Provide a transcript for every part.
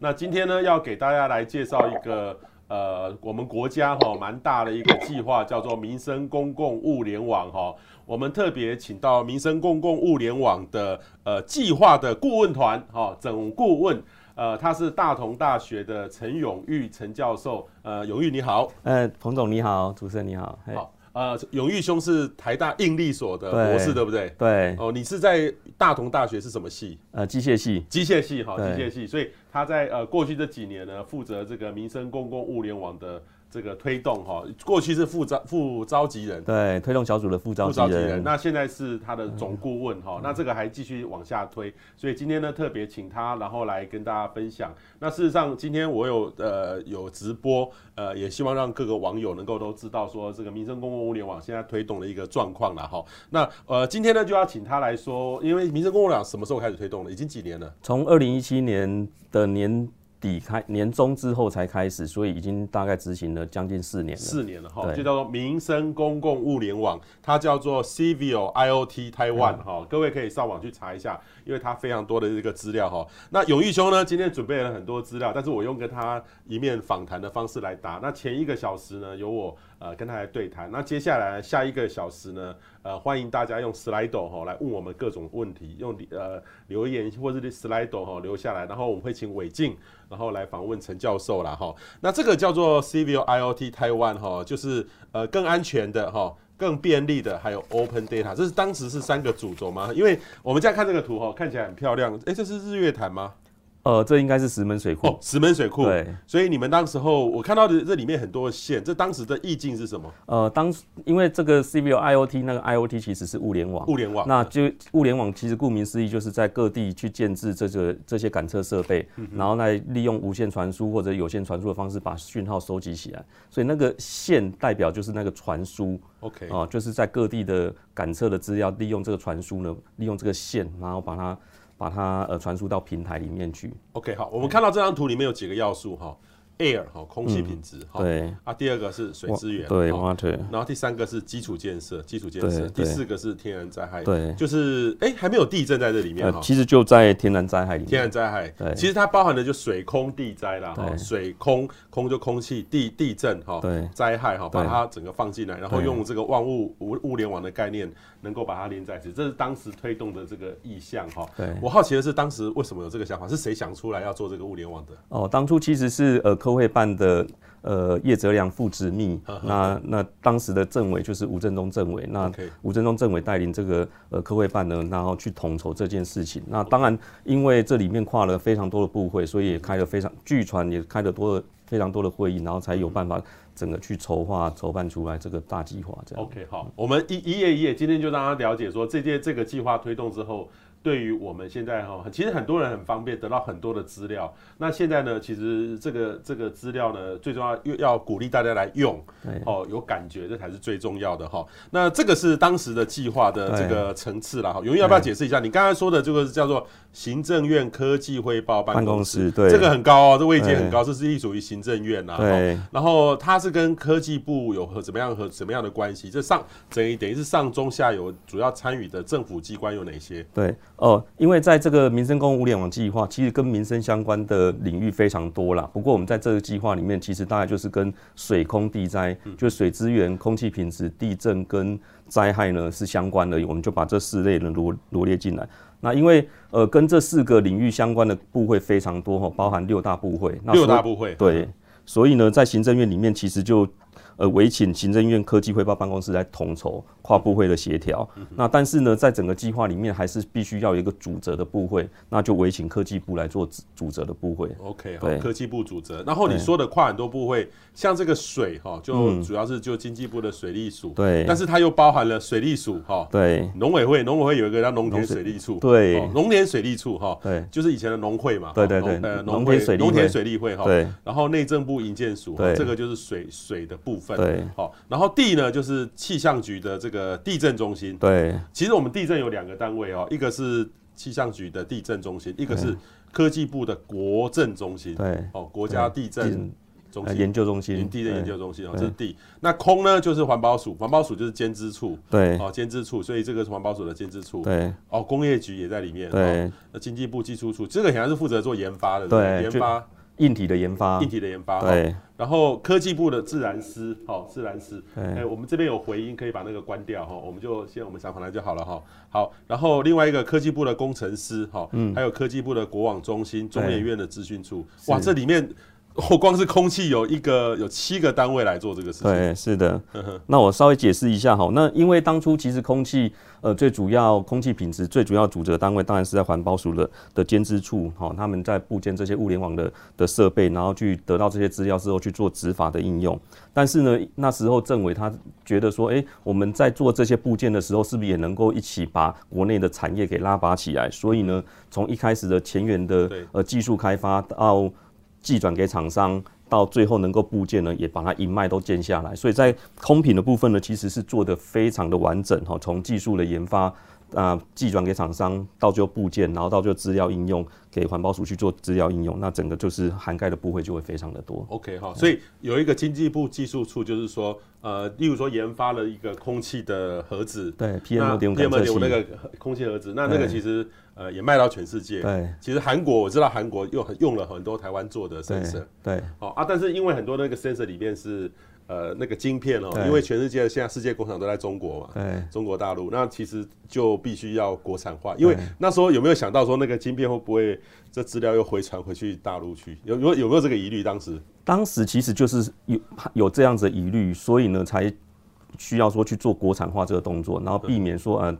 那今天呢，要给大家来介绍一个呃，我们国家哈蛮大的一个计划，叫做民生公共物联网哈。我们特别请到民生公共物联网的呃计划的顾问团哈，总顾问呃，他是大同大学的陈永玉陈教授。呃，永玉你好。呃，彭总你好，主持人你好。好。呃，永裕兄是台大应力所的博士，对，对不对？对。哦，你是在大同大学是什么系？呃，机械系。机械系，哈，机械系。所以他在呃过去这几年呢，负责这个民生公共物联网的。这个推动哈，过去是副召副召集人，对，推动小组的副召集人，人，那现在是他的总顾问哈、嗯，那这个还继续往下推，所以今天呢特别请他，然后来跟大家分享。那事实上今天我有呃有直播，呃也希望让各个网友能够都知道说这个民生公共物联网现在推动的一个状况了哈。那呃今天呢就要请他来说，因为民生公共网什么时候开始推动的？已经几年了？从二零一七年的年。底开年终之后才开始，所以已经大概执行了将近四年了。四年了哈，就叫做民生公共物联网，它叫做 Civil IoT Taiwan 哈，各位可以上网去查一下，因为他非常多的这个资料哈。那永裕兄呢，今天准备了很多资料，但是我用跟他一面访谈的方式来答。那前一个小时呢，由我。呃，跟他来对谈。那接下来下一个小时呢，呃，欢迎大家用 Slido 哈来问我们各种问题，用呃留言或是 Slido 哈留下来，然后我们会请伟静，然后来访问陈教授啦哈。那这个叫做 Civil IoT Taiwan 哈，就是呃更安全的哈，更便利的，还有 Open Data，这是当时是三个主轴吗？因为我们现在看这个图哈，看起来很漂亮，哎、这是日月潭吗？呃，这应该是石门水库。哦，石门水库。对，所以你们当时候我看到的这里面很多线，这当时的意境是什么？呃，当因为这个 Civil IoT 那个 IoT 其实是物联网，物联网，那就物联网其实顾名思义就是在各地去建置这个这些感测设备，嗯，然后来利用无线传输或者有线传输的方式把讯号收集起来。所以那个线代表就是那个传输，OK，啊，呃，就是在各地的感测的资料利用这个传输呢，利用这个线，然后把它。把它呃传输到平台里面去。OK，好，我们看到这张图里面有几个要素哈。Air 哈，空气品质哈、嗯，对。啊，第二个是水资源，对 water，然后第三个是基础建设，基础建设，第四个是天然灾害，对，就是哎、欸、还没有地震在这里面哈、呃，其实就在天然灾害里面，天然灾害，对，其实它包含的就水空地灾啦哈，水空空就空气，地地震哈，对，灾害哈，把它整个放进来，然后用这个万物物物联网的概念，能够把它连在一起，这是当时推动的这个意向哈。对，我好奇的是当时为什么有这个想法，是谁想出来要做这个物联网的？哦，当初其实是呃。科会办的呃叶泽良副执秘，那那当时的政委就是吴振中政委，那吴振中政委带领这个呃科会办呢，然后去统筹这件事情。那当然，因为这里面跨了非常多的部会，所以也开了非常据传也开了多了非常多的会议，然后才有办法整个去筹划筹办出来这个大计划。这样 OK 好，我们一一页一页，今天就让他了解说这届这个计划推动之后。对于我们现在哈，其实很多人很方便得到很多的资料。那现在呢，其实这个这个资料呢，最重要又要鼓励大家来用，哦，有感觉，这才是最重要的哈。那这个是当时的计划的这个层次了哈。永裕要不要解释一下？你刚才说的这个叫做行政院科技汇报办公室，对，这个很高哦，这位阶很高，这是隶属于行政院呐。对。然后它是跟科技部有和怎么样和什么样的关系？这上等于等于是上中下游主要参与的政府机关有哪些？对。哦，因为在这个民生公共物联网计划，其实跟民生相关的领域非常多啦。不过我们在这个计划里面，其实大概就是跟水空地灾，就是水资源、空气品质、地震跟灾害呢是相关的。我们就把这四类呢罗罗列进来。那因为呃跟这四个领域相关的部会非常多哈，包含六大部会。六大部会。对，所以呢，在行政院里面其实就。呃，委请行政院科技汇报办公室来统筹跨部会的协调。那但是呢，在整个计划里面，还是必须要有一个主责的部会，那就委请科技部来做主责的部会。OK，好，科技部主责。然后你说的跨很多部会，像这个水哈，就主要是就经济部的水利署。对。但是它又包含了水利署哈。对。农委会，农委会有一个叫农田水利处。对。农田水利处哈。对。就是以前的农会嘛。对对对。呃，农田水利农田水利会哈。对。然后内政部营建署，这个就是水水的部分。对，好，然后地呢，就是气象局的这个地震中心。对，其实我们地震有两个单位哦，一个是气象局的地震中心，一个是科技部的国震中心。对，哦，国家地震中心研究中心，云地震研究中心哦，这是地。那空呢，就是环保署，环保署就是监支处，对，哦，监支处，所以这个是环保署的监支处，对，哦，工业局也在里面，对，那经济部技术处，这个好像是负责做研发的，对，研发硬体的研发，硬体的研发，对，然后科技部的自然师，好，自然师，哎，我们这边有回音，可以把那个关掉哈，我们就先我们想回来就好了哈，好，然后另外一个科技部的工程师，哈，嗯，还有科技部的国网中心，中研院的资讯处，哇，这里面。我光是空气有一个有七个单位来做这个事情。对，是的。那我稍微解释一下哈。那因为当初其实空气呃最主要空气品质最主要组织的单位当然是在环保署的的监支处哈，他们在部件这些物联网的的设备，然后去得到这些资料之后去做执法的应用。但是呢，那时候政委他觉得说，哎，我们在做这些部件的时候，是不是也能够一起把国内的产业给拉拔起来？所以呢，从一开始的前沿的呃技术开发到寄转给厂商，到最后能够部件呢，也把它一脉都建下来。所以在空品的部分呢，其实是做得非常的完整哈。从技术的研发啊，寄转给厂商，到最后部件，然后到最后资料应用，给环保署去做资料应用，那整个就是涵盖的部会就会非常的多。OK 哈，所以有一个经济部技术处，就是说，呃，例如说研发了一个空气的盒子，对，PM 二点五，PM 二点五那个空气盒子，那那个其实。呃，也卖到全世界。对，其实韩国我知道，韩国用用了很多台湾做的 sensor。对，哦啊，但是因为很多那个 sensor 里面是呃那个晶片哦，因为全世界现在世界工厂都在中国嘛，对，中国大陆，那其实就必须要国产化。因为那时候有没有想到说那个晶片会不会这资料又回传回去大陆去？有有有没有这个疑虑？当时？当时其实就是有有这样子的疑虑，所以呢才需要说去做国产化这个动作，然后避免说呃。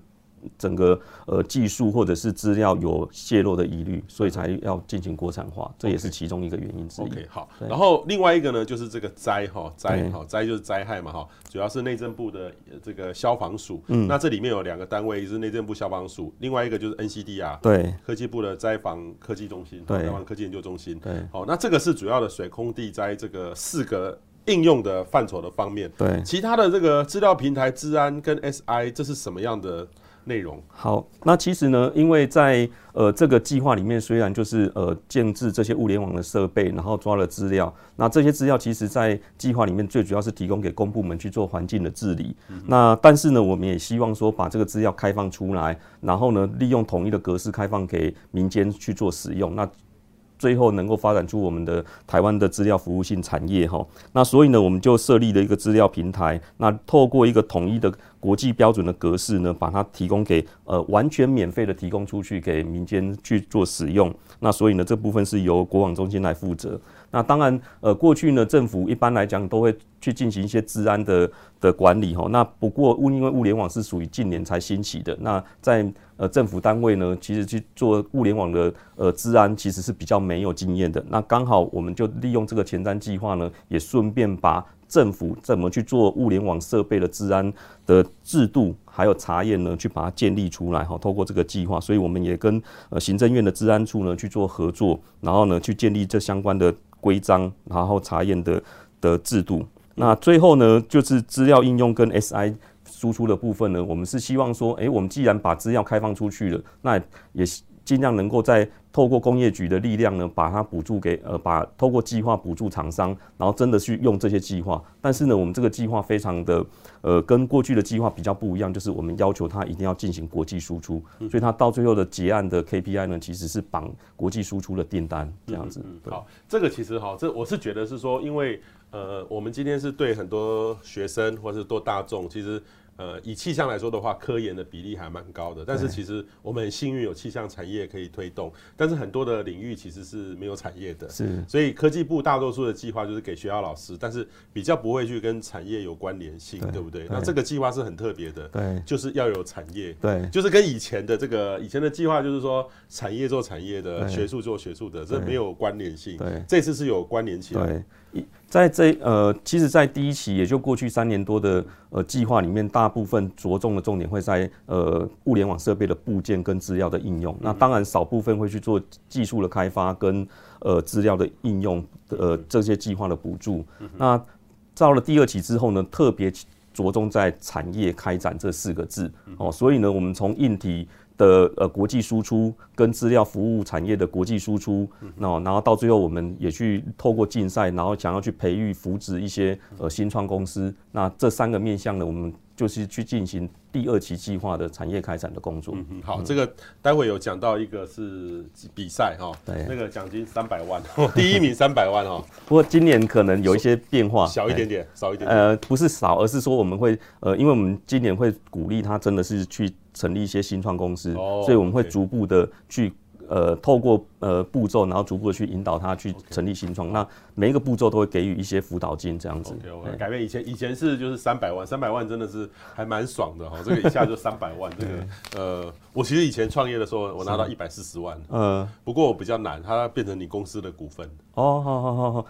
整个呃技术或者是资料有泄露的疑虑，所以才要进行国产化，这也是其中一个原因之一。OK，好。然后另外一个呢，就是这个灾哈灾哈灾就是灾害嘛哈，主要是内政部的这个消防署。嗯。那这里面有两个单位，一是内政部消防署，另外一个就是 NCDR。对。科技部的灾防科技中心。对。灾防科技研究中心。对。好，那这个是主要的水空地灾这个四个应用的范畴的方面。对。其他的这个资料平台、治安跟 SI，这是什么样的？内容好，那其实呢，因为在呃这个计划里面，虽然就是呃建置这些物联网的设备，然后抓了资料，那这些资料其实在计划里面最主要是提供给公部门去做环境的治理。嗯、那但是呢，我们也希望说把这个资料开放出来，然后呢，利用统一的格式开放给民间去做使用。那最后能够发展出我们的台湾的资料服务性产业哈，那所以呢，我们就设立了一个资料平台，那透过一个统一的国际标准的格式呢，把它提供给呃完全免费的提供出去给民间去做使用。那所以呢，这部分是由国网中心来负责。那当然，呃，过去呢，政府一般来讲都会去进行一些治安的的管理哈。那不过因为物联网是属于近年才兴起的，那在呃政府单位呢，其实去做物联网的呃治安其实是比较没有经验的。那刚好我们就利用这个前瞻计划呢，也顺便把政府怎么去做物联网设备的治安的制度还有查验呢，去把它建立出来哈。透过这个计划，所以我们也跟呃行政院的治安处呢去做合作，然后呢去建立这相关的。规章，然后查验的的制度，那最后呢，就是资料应用跟 SI 输出的部分呢，我们是希望说，诶，我们既然把资料开放出去了，那也尽量能够在透过工业局的力量呢，把它补助给呃，把透过计划补助厂商，然后真的去用这些计划。但是呢，我们这个计划非常的呃，跟过去的计划比较不一样，就是我们要求它一定要进行国际输出，所以它到最后的结案的 KPI 呢，其实是绑国际输出的订单这样子。嗯嗯、好，这个其实哈，这我是觉得是说，因为呃，我们今天是对很多学生或是多大众，其实。呃，以气象来说的话，科研的比例还蛮高的。但是其实我们很幸运有气象产业可以推动，但是很多的领域其实是没有产业的。是，所以科技部大多数的计划就是给学校老师，但是比较不会去跟产业有关联性，对，对不对？对，那这个计划是很特别的，对，就是要有产业，对，就是跟以前的这个以前的计划就是说产业做产业的，学术做学术的，这没有关联性。对，这次是有关联起来。对。在这呃，其实，在第一期也就过去三年多的呃计划里面，大部分着重的重点会在呃物联网设备的部件跟资料的应用。那当然少部分会去做技术的开发跟呃资料的应用，呃这些计划的补助。那到了第二期之后呢，特别着重在产业开展这四个字哦。所以呢，我们从硬体的呃国际输出跟资料服务产业的国际输出，那然后到最后我们也去透过竞赛，然后想要去培育扶植一些呃新创公司，那这三个面向呢，我们。就是去进行第二期计划的产业开展的工作。嗯，好，这个待会有讲到一个是比赛哈，对，那个奖金三百万，第一名三百万哈。不过今年可能有一些变化，小一点点，少一点点。呃，不是少，而是说我们会呃，因为我们今年会鼓励他真的是去成立一些新创公司，所以我们会逐步的去。呃，透过呃步骤，然后逐步的去引导他去成立新创。那每一个步骤都会给予一些辅导金，这样子。Okay. 改变以前，以前是就是三百万，三百万真的是还蛮爽的哈。这个一下就三百万，这个呃，我其实以前创业的时候，我拿到一百四十万。嗯。不过我比较难，它变成你公司的股份。哦，好好好好。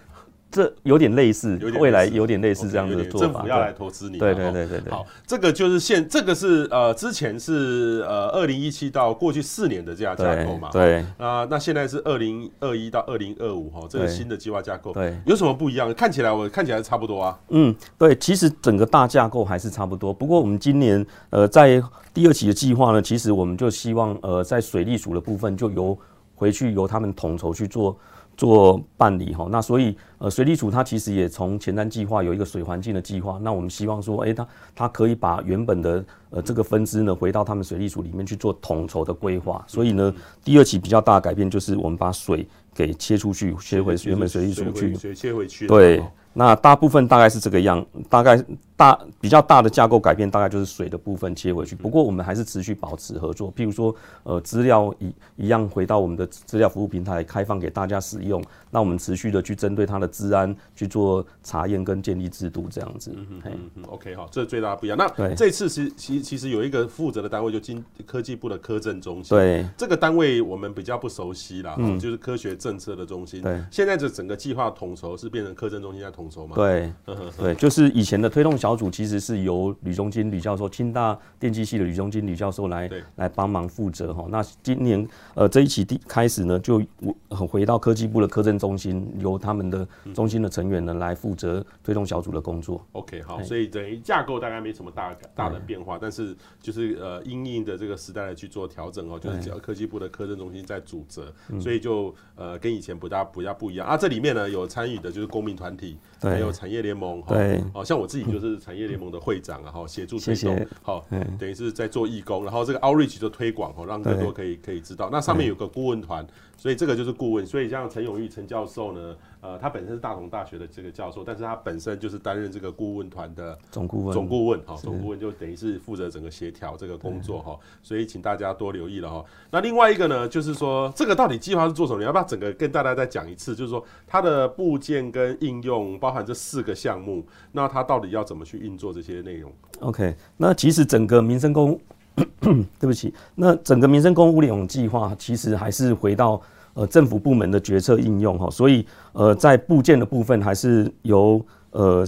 这有点类似，未来有点类似这样的做法。政府要来投资你。对对对对对。好，这个就是现，这个是呃，之前是呃，二零一七到过去四年的这样架构嘛。对。啊，那现在是二零二一到二零二五哈，这个新的计划架构。对。有什么不一样？看起来我看起来差不多啊。嗯，对，其实整个大架构还是差不多。不过我们今年呃，在第二期的计划呢，其实我们就希望呃，在水利署的部分就由回去由他们统筹去做。做办理哈，那所以呃，水利署它其实也从前瞻计划有一个水环境的计划，那我们希望说，哎，它它可以把原本的呃这个分支呢，回到他们水利署里面去做统筹的规划。所以呢，第二期比较大的改变就是我们把水给切出去，切回原本水利署去，切回去。对，那大部分大概是这个样，大概。大比较大的架构改变，大概就是水的部分切回去。不过我们还是持续保持合作，譬如说，呃，资料一一样回到我们的资料服务平台开放给大家使用。那我们持续的去针对它的治安去做查验跟建立制度，这样子。嗯嗯 OK 哈，这是最大的不一样。那这次其其其实有一个负责的单位，就经科技部的科政中心。对，这个单位我们比较不熟悉啦，嗯，就是科学政策的中心。对，现在这整个计划统筹是变成科政中心在统对，对，就是以前的推动小。小组其实是由吕中金吕教授，清大电机系的吕中金吕教授来来帮忙负责哈。那今年呃这一期第开始呢，就回到科技部的科政中心，由他们的中心的成员呢来负责推动小组的工作。OK，好，所以等于架构大概没什么大大的变化，但是就是呃因应的这个时代来去做调整哦，就是只要科技部的科政中心在主责，所以就呃跟以前不大不大不一样啊。这里面呢有参与的就是公民团体，还有产业联盟，对，哦像我自己就是。产业联盟的会长啊，哈，协助推动，好，等于是在做义工，然后这个 outreach 就推广，哈，让更多可以可以知道。那上面有个顾问团，所以这个就是顾问。所以像陈永玉陈教授呢，呃，他本身是大同大学的这个教授，但是他本身就是担任这个顾问团的总顾问，总顾问，哈，总顾问就等于是负责整个协调这个工作，哈。所以请大家多留意了，哈。那另外一个呢，就是说这个到底计划是做什么？你要不要整个跟大家再讲一次？就是说它的部件跟应用，包含这四个项目，那它到底要怎么去运作这些内容？OK，那其实整个民生公，对不起，那整个民生公物联网计划其实还是回到呃政府部门的决策应用哈，所以呃在部件的部分还是由呃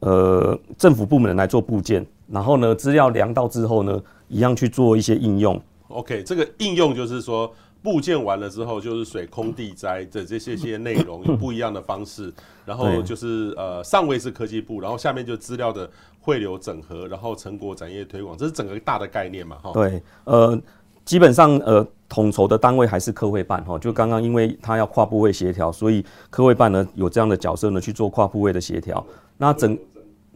呃政府部门来做部件，然后呢资料量到之后呢，一样去做一些应用。OK，这个应用就是说。部件完了之后，就是水空地灾的这些些内容 有不一样的方式，然后就是呃上位是科技部，然后下面就资料的汇流整合，然后成果展业推广，这是整个大的概念嘛？哈。对，呃，基本上呃统筹的单位还是科会办哈，就刚刚因为他要跨部位协调，所以科会办呢有这样的角色呢去做跨部位的协调。那整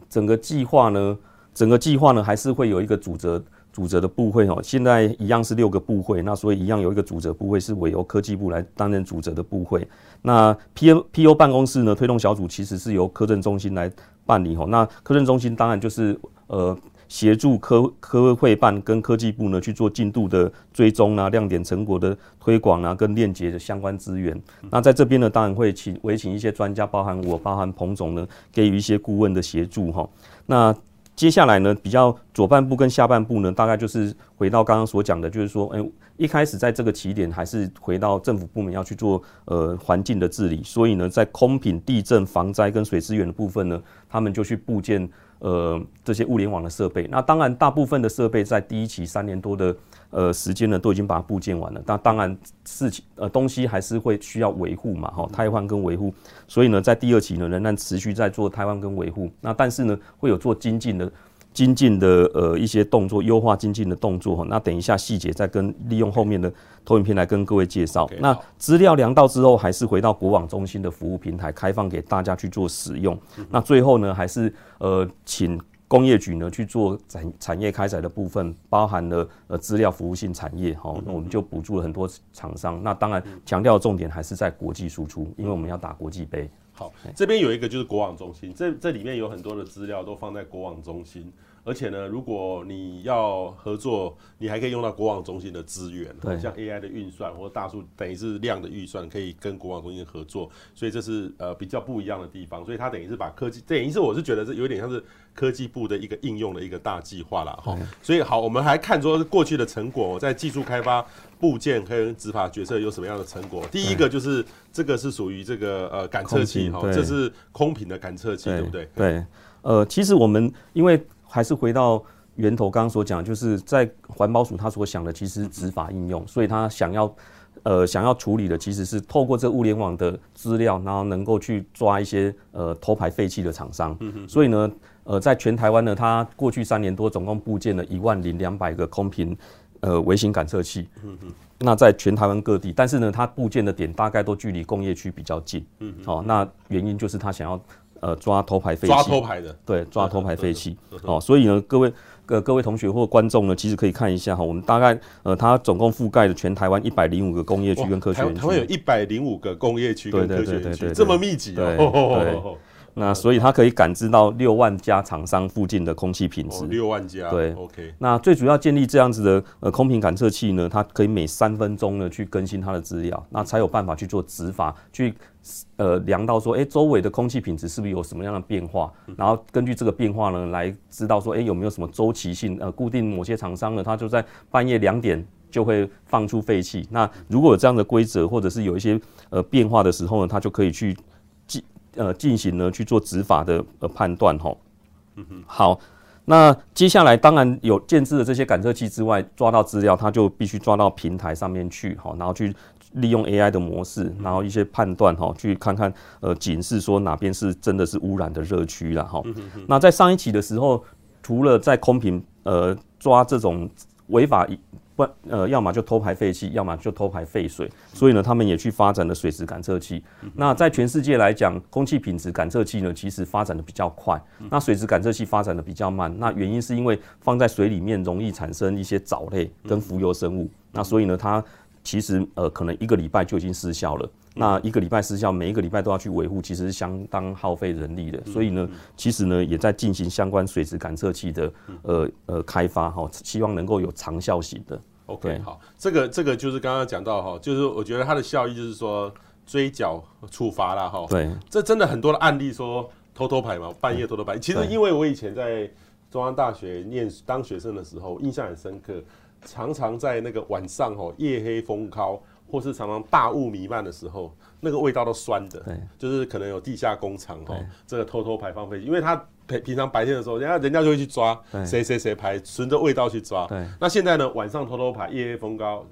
整个计划呢，整个计划呢还是会有一个主责。主责的部会哦，现在一样是六个部会，那所以一样有一个主责部会是委由科技部来担任主责的部会。那 P P O 办公室呢，推动小组其实是由科政中心来办理哈。那科政中心当然就是呃协助科科会办跟科技部呢去做进度的追踪啊、亮点成果的推广啊、跟链接的相关资源。那在这边呢，当然会请委请一些专家，包含我，包含彭总呢，给予一些顾问的协助哈。那接下来呢，比较左半部跟下半部呢，大概就是回到刚刚所讲的，就是说，哎，一开始在这个起点还是回到政府部门要去做呃环境的治理，所以呢，在空品、地震、防灾跟水资源的部分呢，他们就去部建呃这些物联网的设备。那当然，大部分的设备在第一期三年多的。呃，时间呢都已经把它部件完了，但当然事情呃东西还是会需要维护嘛，哈，汰换跟维护，所以呢，在第二期呢仍然持续在做汰换跟维护，那但是呢会有做精进的精进的呃一些动作，优化精进的动作。那等一下细节再跟利用后面的投影片来跟各位介绍。Okay, 那资料量到之后，还是回到国网中心的服务平台开放给大家去做使用。嗯、那最后呢，还是呃请。工业局呢去做产产业开采的部分，包含了呃资料服务性产业，好，那我们就补助了很多厂商。那当然强调重点还是在国际输出，因为我们要打国际杯。好，这边有一个就是国网中心，这这里面有很多的资料都放在国网中心。而且呢，如果你要合作，你还可以用到国网中心的资源，像 AI 的运算或大数，等于是量的预算，可以跟国网中心合作。所以这是呃比较不一样的地方。所以它等于是把科技，等于是我是觉得是有点像是科技部的一个应用的一个大计划啦。哈。所以好，我们还看说过去的成果，在技术开发、部件跟执法决策有什么样的成果。第一个就是这个是属于这个呃感测器哈，这是空瓶的感测器，对不对？对，呃，其实我们因为。还是回到源头，刚刚所讲，就是在环保署他所想的，其实执法应用，所以他想要，呃，想要处理的，其实是透过这物联网的资料，然后能够去抓一些呃偷排废气的厂商。所以呢，呃，在全台湾呢，他过去三年多总共布建了一万零两百个空瓶呃微型感测器。那在全台湾各地，但是呢，他布建的点大概都距离工业区比较近。嗯好，那原因就是他想要。呃，抓偷排废气，抓偷排的，对，抓偷排废气。哦，所以呢，各位各各位同学或观众呢，其实可以看一下哈，我们大概呃，它总共覆盖了全台湾一百零五个工业区跟科学园区。台湾有一百零五个工业区跟科学园区，这么密集 哦。对。那所以它可以感知到六万家厂商附近的空气品质。六万家。对。OK。那最主要建立这样子的呃空品感测器呢，它可以每三分钟呢去更新它的资料，那才有办法去做执法，去呃量到说，哎，周围的空气品质是不是有什么样的变化？然后根据这个变化呢，来知道说，哎，有没有什么周期性？呃，固定某些厂商呢，它就在半夜两点就会放出废气。那如果有这样的规则，或者是有一些呃变化的时候呢，它就可以去。呃，进行呢去做执法的呃判断吼。嗯哼。好，那接下来当然有建置的这些感测器之外，抓到资料，它就必须抓到平台上面去，哈，然后去利用 AI 的模式，然后一些判断哈，去看看呃警示说哪边是真的是污染的热区了哈。那在上一期的时候，除了在空瓶呃抓这种违法。不，呃，要么就偷排废气，要么就偷排废水，所以呢，他们也去发展了水质感测器。那在全世界来讲，空气品质感测器呢，其实发展的比较快，那水质感测器发展的比较慢。那原因是因为放在水里面容易产生一些藻类跟浮游生物，那所以呢，它其实呃可能一个礼拜就已经失效了。那一个礼拜失效，每一个礼拜都要去维护，其实是相当耗费人力的。所以呢，其实呢也在进行相关水质感测器的呃呃开发哈，希望能够有长效型的。OK，好，这个这个就是刚刚讲到哈，就是我觉得它的效益就是说追缴处罚啦哈。对，这真的很多的案例说偷偷排嘛，半夜偷偷排。其实因为我以前在中央大学念当学生的时候，印象很深刻，常常在那个晚上哈，夜黑风高。或是常常大雾弥漫的时候，那个味道都酸的，对，就是可能有地下工厂哦，这个偷偷排放废气，因为他平平常白天的时候，人家人家就会去抓谁谁谁排，顺着味道去抓，对。那现在呢，晚上偷偷排，夜黑风高，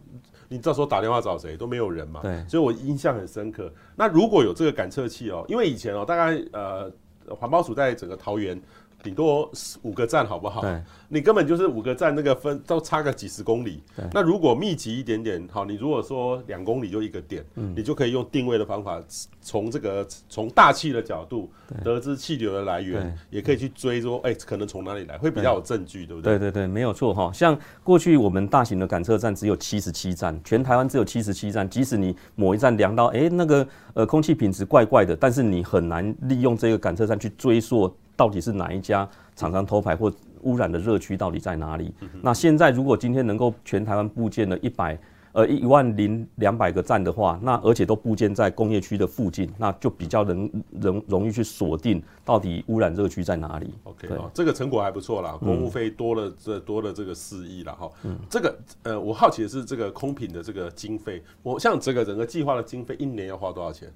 你到时候打电话找谁都没有人嘛，对。所以我印象很深刻。那如果有这个感测器哦，因为以前哦，大概呃环保署在整个桃园。顶多五个站好不好？你根本就是五个站，那个分都差个几十公里。那如果密集一点点，好，你如果说两公里就一个点，你就可以用定位的方法，从这个从大气的角度得知气流的来源，也可以去追说，哎，可能从哪里来，会比较有证据，对不对？对对对，没有错哈。像过去我们大型的感测站只有七十七站，全台湾只有七十七站，即使你某一站量到，哎，那个呃空气品质怪怪的，但是你很难利用这个感测站去追溯。到底是哪一家厂商偷排或污染的热区到底在哪里？那现在如果今天能够全台湾部建了一百呃一万零两百个站的话，那而且都布建在工业区的附近，那就比较能容容易去锁定到底污染热区在哪里。OK，这个成果还不错啦，公务费多了这多了这个四亿了哈。嗯，这个呃我好奇的是这个空品的这个经费，我像这个整个计划的经费一年要花多少钱？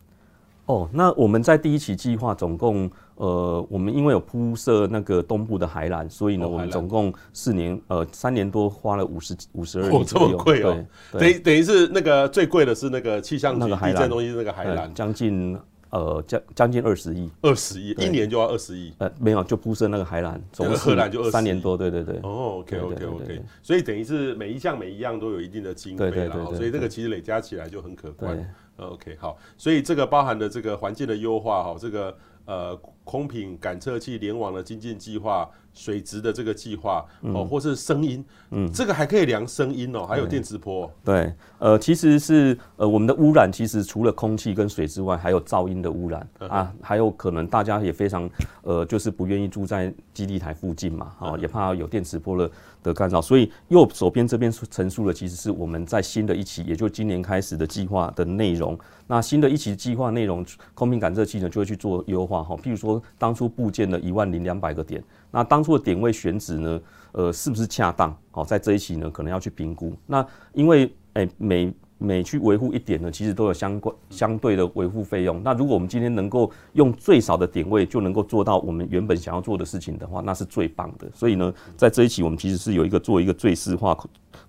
哦，那我们在第一期计划总共，呃，我们因为有铺设那个东部的海缆，所以呢，我们总共四年，呃，三年多花了五十五十二亿。哦，这么贵哦！等于等于是那个最贵的是那个气象局地震中心那个海缆，将近。呃将将近二十亿，二十亿一年就要二十亿？呃，没有，就铺设那个海缆，整个荷兰就三年多，对对对。哦，OK OK OK，所以等于是每一项每一样都有一定的经费了，所以这个其实累加起来就很可观。OK，好，所以这个包含的这个环境的优化哈，这个呃空品感测器联网的精进计划。水质的这个计划哦，或是声音，嗯，这个还可以量声音哦，还有电磁波。对，呃，其实是呃，我们的污染其实除了空气跟水之外，还有噪音的污染啊，还有可能大家也非常呃，就是不愿意住在基地台附近嘛，哦，也怕有电磁波的的干扰。所以右手边这边陈述的其实是我们在新的一期，也就今年开始的计划的内容。那新的一期计划内容，空瓶感测器呢就会去做优化哈，譬如说当初部件的一万零两百个点。那当初的点位选址呢？呃，是不是恰当？好，在这一期呢，可能要去评估。那因为，诶、每每去维护一点呢，其实都有相关相对的维护费用。那如果我们今天能够用最少的点位就能够做到我们原本想要做的事情的话，那是最棒的。所以呢，在这一期我们其实是有一个做一个最适化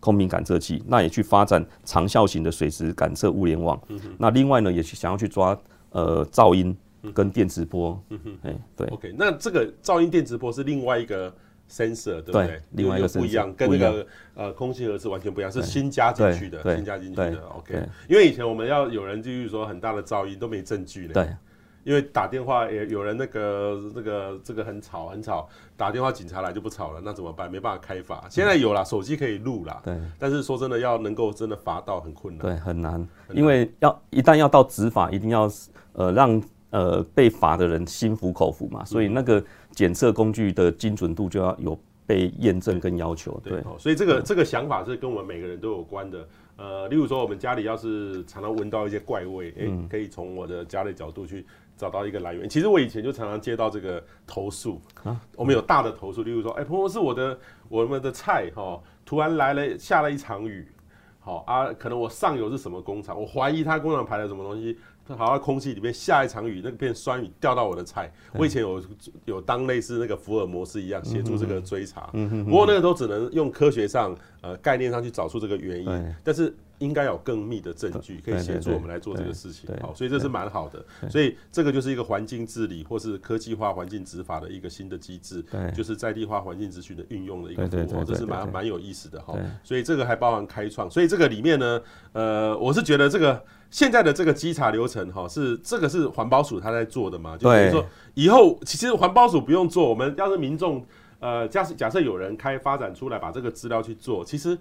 空品感测器，那也去发展长效型的水质感测物联网。那另外呢，也去想要去抓呃噪音。跟电磁波，嗯哼，哎，对，OK，那这个噪音电磁波是另外一个 sensor，对不对？另外一个不一样，跟那个呃空气盒是完全不一样，是新加进去的，新加进去的，OK。因为以前我们要有人就是说很大的噪音都没证据的，对，因为打电话也有人那个那个这个很吵很吵，打电话警察来就不吵了，那怎么办？没办法开罚。现在有了手机可以录了，对，但是说真的要能够真的罚到很困难，对，很难，因为要一旦要到执法，一定要呃让。呃，被罚的人心服口服嘛，所以那个检测工具的精准度就要有被验证跟要求。对，所以这个这个想法是跟我们每个人都有关的。呃，例如说我们家里要是常常闻到一些怪味，哎、欸，可以从我的家的角度去找到一个来源。其实我以前就常常接到这个投诉啊，我们有大的投诉，例如说，哎、欸，朋友是我的我们的菜哈，突然来了下了一场雨，好啊，可能我上游是什么工厂，我怀疑他工厂排了什么东西。好像空气里面下一场雨，那个片酸雨掉到我的菜。我以前有有当类似那个福尔摩斯一样协助这个追查，不过那个都只能用科学上呃概念上去找出这个原因，但是。应该有更密的证据可以协助我们来做这个事情，好，所以这是蛮好的。所以这个就是一个环境治理或是科技化环境执法的一个新的机制，就是在地化环境资讯的运用的一个服务，这是蛮蛮有意思的哈。所以这个还包含开创，所以这个里面呢，呃，我是觉得这个现在的这个稽查流程哈，是这个是环保署他在做的嘛，就是说以后其实环保署不用做，我们要是民众呃，假设假设有人开发展出来把这个资料去做，其实。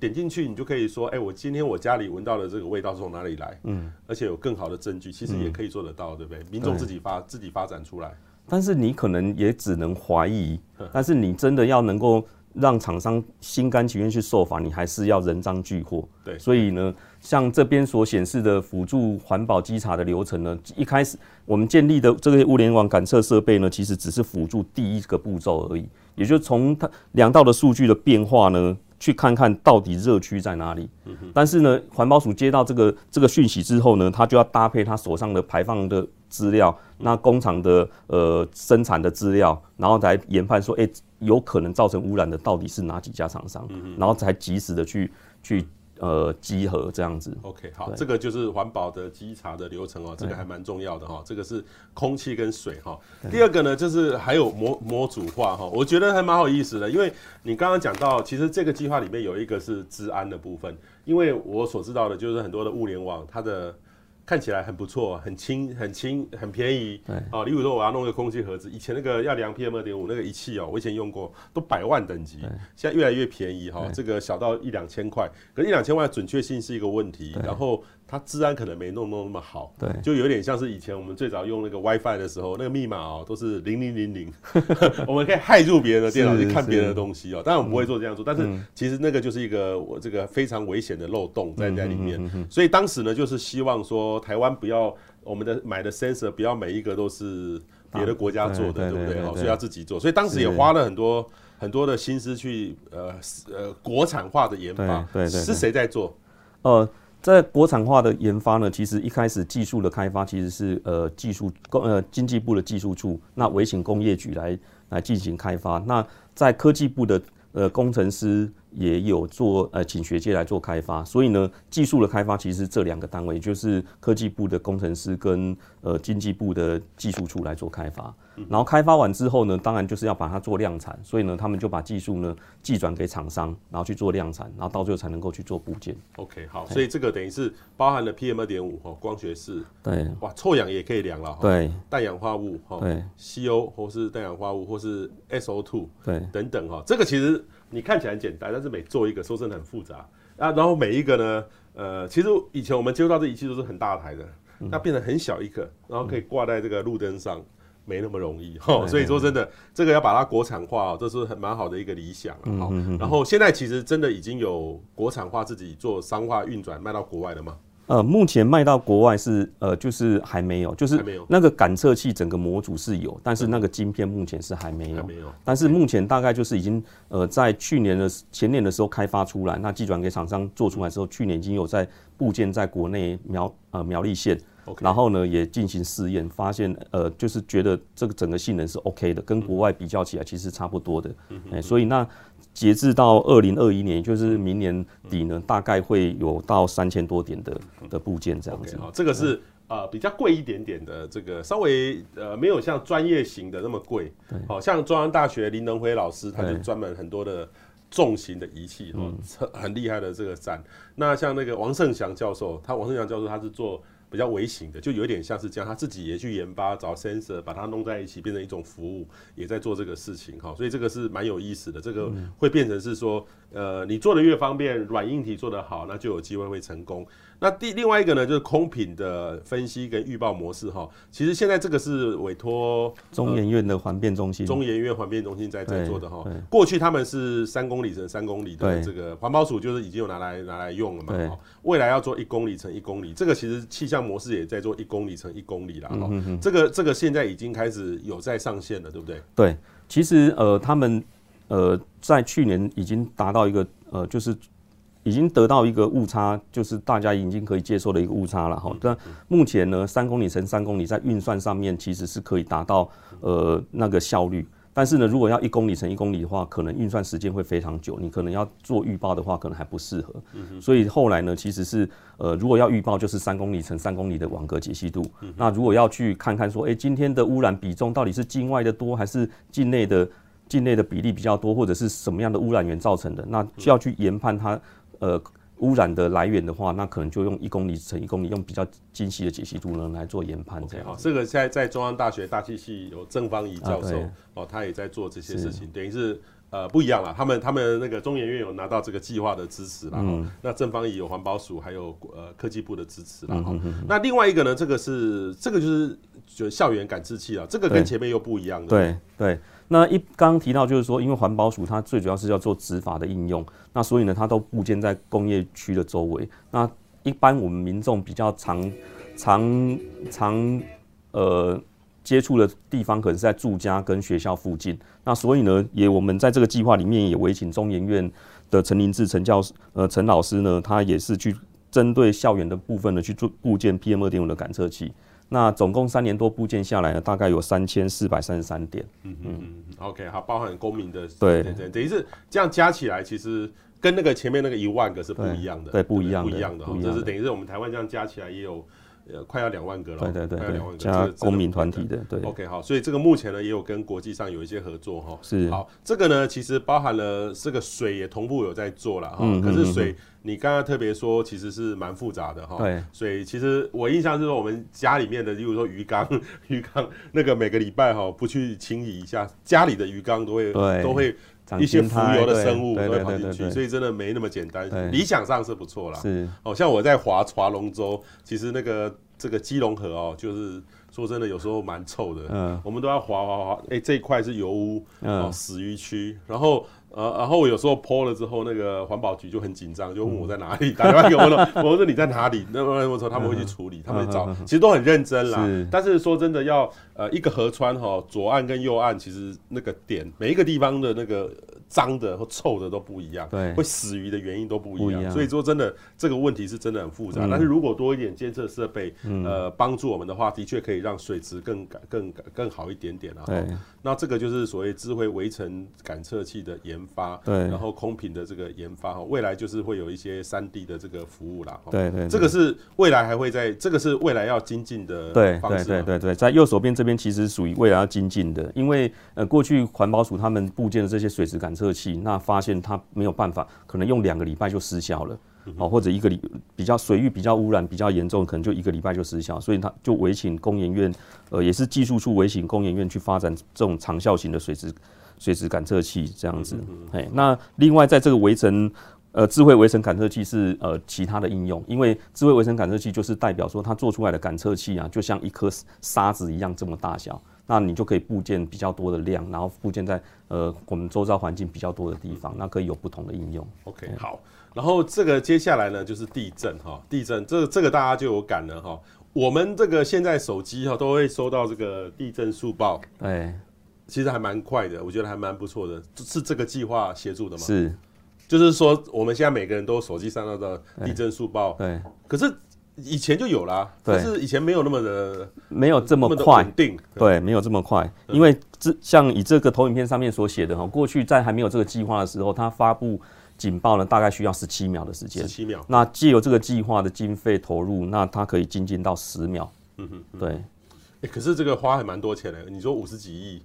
点进去，你就可以说，哎、欸，我今天我家里闻到的这个味道是从哪里来？嗯，而且有更好的证据，其实也可以做得到，嗯、对不对？民众自己发自己发展出来，但是你可能也只能怀疑，但是你真的要能够让厂商心甘情愿去受罚，你还是要人赃俱获。对，所以呢，像这边所显示的辅助环保稽查的流程呢，一开始我们建立的这个物联网感测设备呢，其实只是辅助第一个步骤而已，也就是从它两道的数据的变化呢。去看看到底热区在哪里，但是呢，环保署接到这个这个讯息之后呢，他就要搭配他手上的排放的资料，那工厂的呃生产的资料，然后来研判说，哎、有可能造成污染的到底是哪几家厂商，然后才及时的去去。呃，集合这样子。OK，好，这个就是环保的稽查的流程哦，这个还蛮重要的哈。这个是空气跟水哈。第二个呢，就是还有模模组化哈，我觉得还蛮好意思的，因为你刚刚讲到，其实这个计划里面有一个是治安的部分，因为我所知道的就是很多的物联网它的。看起来很不错，很轻、很轻、很便宜。对，啊，例如说我要弄个空气盒子，以前那个要量 PM 二点五那个仪器哦，我以前用过，都百万等级，现在越来越便宜哈，这个小到一两千块，可是一两千块准确性是一个问题，然后。它治安可能没弄弄那么好，对，就有点像是以前我们最早用那个 WiFi 的时候，那个密码哦都是零零零零，我们可以骇入别人的电脑去看别人的东西哦。当然我们不会做这样做，但是其实那个就是一个我这个非常危险的漏洞在在里面。所以当时呢，就是希望说台湾不要我们的买的 sensor 不要每一个都是别的国家做的，对不对？哦，所以要自己做。所以当时也花了很多很多的心思去呃呃国产化的研发。对对，是谁在做？呃。在国产化的研发呢，其实一开始技术的开发其实是呃技术工呃经济部的技术处，那委请工业局来来进行开发。那在科技部的呃工程师也有做呃请学界来做开发。所以呢，技术的开发其实这两个单位，就是科技部的工程师跟呃经济部的技术处来做开发。然后开发完之后呢，当然就是要把它做量产，所以呢，他们就把技术呢寄转给厂商，然后去做量产，然后到最后才能够去做部件。OK，好，所以这个等于是包含了 PM 二点五哈，光学式，对，哇，臭氧也可以量了，对，氮氧化物哈，对，CO 或是氮氧化物或是 SO2，对，等等哈，这个其实你看起来很简单，但是每做一个说真的很复杂啊。然后每一个呢，呃，其实以前我们接触到这仪器都是很大台的，那、嗯、变得很小一个，然后可以挂在这个路灯上。没那么容易哈，所以说真的，这个要把它国产化哦，这是很蛮好的一个理想啊。好，然后现在其实真的已经有国产化，自己做商化运转，卖到国外了吗？呃，目前卖到国外是呃，就是还没有，就是那个感测器整个模组是有，但是那个晶片目前是还没有。没有。但是目前大概就是已经呃，在去年的前年的时候开发出来，那寄转给厂商做出来之后，去年已经有在部件在国内苗呃苗栗县。Okay. 然后呢，也进行试验，发现呃，就是觉得这个整个性能是 OK 的，跟国外比较起来其实差不多的。嗯、欸、所以那截至到二零二一年，就是明年底呢，大概会有到三千多点的的部件这样子。好、okay，这个是呃比较贵一点点的，这个稍微呃没有像专业型的那么贵。好像中央大学林能辉老师，他就专门很多的重型的仪器，哦，很厉害的这个站。那像那个王胜祥教授，他王胜祥教授他是做。比较微型的，就有点像是这样，他自己也去研发找 sensor，把它弄在一起，变成一种服务，也在做这个事情哈，所以这个是蛮有意思的，这个会变成是说，呃，你做的越方便，软硬体做得好，那就有机会会成功。那第另外一个呢，就是空品的分析跟预报模式哈。其实现在这个是委托中研院的环变中心，中研院环变中心在在做的哈。过去他们是三公里乘三公里的这个环保署，就是已经有拿来拿来用了嘛。未来要做一公里乘一公里，这个其实气象模式也在做一公里乘一公里了。嗯，这个这个现在已经开始有在上线了，对不对？对，其实呃他们呃在去年已经达到一个呃就是。已经得到一个误差，就是大家已经可以接受的一个误差了哈。但目前呢，三公里乘三公里在运算上面其实是可以达到呃那个效率，但是呢，如果要一公里乘一公里的话，可能运算时间会非常久，你可能要做预报的话，可能还不适合。所以后来呢，其实是呃如果要预报，就是三公里乘三公里的网格解析度。那如果要去看看说，哎，今天的污染比重到底是境外的多还是境内的境内的比例比较多，或者是什么样的污染源造成的，那就要去研判它。呃，污染的来源的话，那可能就用一公里乘一公里，用比较精细的解析度呢来做研判。这样，好，这个现在在中央大学大气系有郑芳宜教授、啊、哦，他也在做这些事情，等于是呃不一样了。他们他们那个中研院有拿到这个计划的支持了、嗯，那郑芳宜有环保署还有呃科技部的支持了。那另外一个呢，这个是这个就是就校园感知器啊，这个跟前面又不一样的。对对。那一刚刚提到就是说，因为环保署它最主要是要做执法的应用，那所以呢，它都布建在工业区的周围。那一般我们民众比较常常常呃接触的地方，可能是在住家跟学校附近。那所以呢，也我们在这个计划里面也委请中研院的陈林志陈教授呃陈老师呢，他也是去针对校园的部分呢去做布建 PM 二点五的感测器。那总共三年多部件下来呢，大概有三千四百三十三点。嗯嗯嗯，OK，好，包含公民的对，对对，等于是这样加起来，其实跟那个前面那个一万个是不一样的，对，对不一样的，不一样的，就是等于是我们台湾这样加起来也有。呃，快要两万个了，对对对，快要两万个，加公民团体的，对。OK，好，所以这个目前呢也有跟国际上有一些合作哈。是。好，这个呢其实包含了这个水也同步有在做了哈、嗯。可是水，你刚刚特别说其实是蛮复杂的哈。对。水其实我印象是说我们家里面的，例如说鱼缸，鱼缸那个每个礼拜哈不去清理一下，家里的鱼缸都会都会。一些浮游的生物都会跑进去，所以真的没那么简单。理想上是不错啦。是，哦，像我在划划龙舟，其实那个这个基隆河哦，就是说真的，有时候蛮臭的。嗯，我们都要划划划。哎，这一块是油污哦，死鱼区。然后呃，然后有时候泼了之后，那个环保局就很紧张，就问我在哪里，打电话给我了。我说你在哪里？那我说他们会去处理，他们找，其实都很认真啦。但是说真的，要呃一个河川哈，左岸跟右岸，其实那个点每一个地方的那个脏的或臭的都不一样，对，会死鱼的原因都不一样，所以说真的这个问题是真的很复杂。但是如果多一点监测设备，呃，帮助我们的话，的确可以让水质更改、更改、更好一点点啊。对，那这个就是所谓智慧围城感测器的研发，对，然后空瓶的这个研发哈，未来就是会有一些三 D 的这个服务啦。对对，这个是未来还会在，这个是未来要精进的方式。对对对对，在右手边这边其实属于未来要精进的，因为呃，过去环保署他们部件的这些水质感测器，那发现它没有办法，可能用两个礼拜就失效了，哦，或者一个礼比较水域比较污染比较严重，可能就一个礼拜就失效，所以他就委请工研院，呃，也是技术处委请工研院去发展这种长效型的水质水质感测器这样子。哎，那另外在这个微尘。呃，智慧微尘感测器是呃其他的应用，因为智慧微尘感测器就是代表说它做出来的感测器啊，就像一颗沙子一样这么大小，那你就可以部件比较多的量，然后布件在呃我们周遭环境比较多的地方，那可以有不同的应用。OK，好，然后这个接下来呢就是地震哈，地震这个这个大家就有感了哈，我们这个现在手机哈都会收到这个地震速报，对，其实还蛮快的，我觉得还蛮不错的，是这个计划协助的吗？是。就是说，我们现在每个人都手机上到的地震速报，对，可是以前就有啦，但是以前没有那么的，没有这么快，定，对，没有这么快，因为这像以这个投影片上面所写的哈，过去在还没有这个计划的时候，它发布警报呢，大概需要十七秒的时间，十七秒。那借由这个计划的经费投入，那它可以精进到十秒，嗯哼，对，哎，可是这个花还蛮多钱的，你说五十几亿。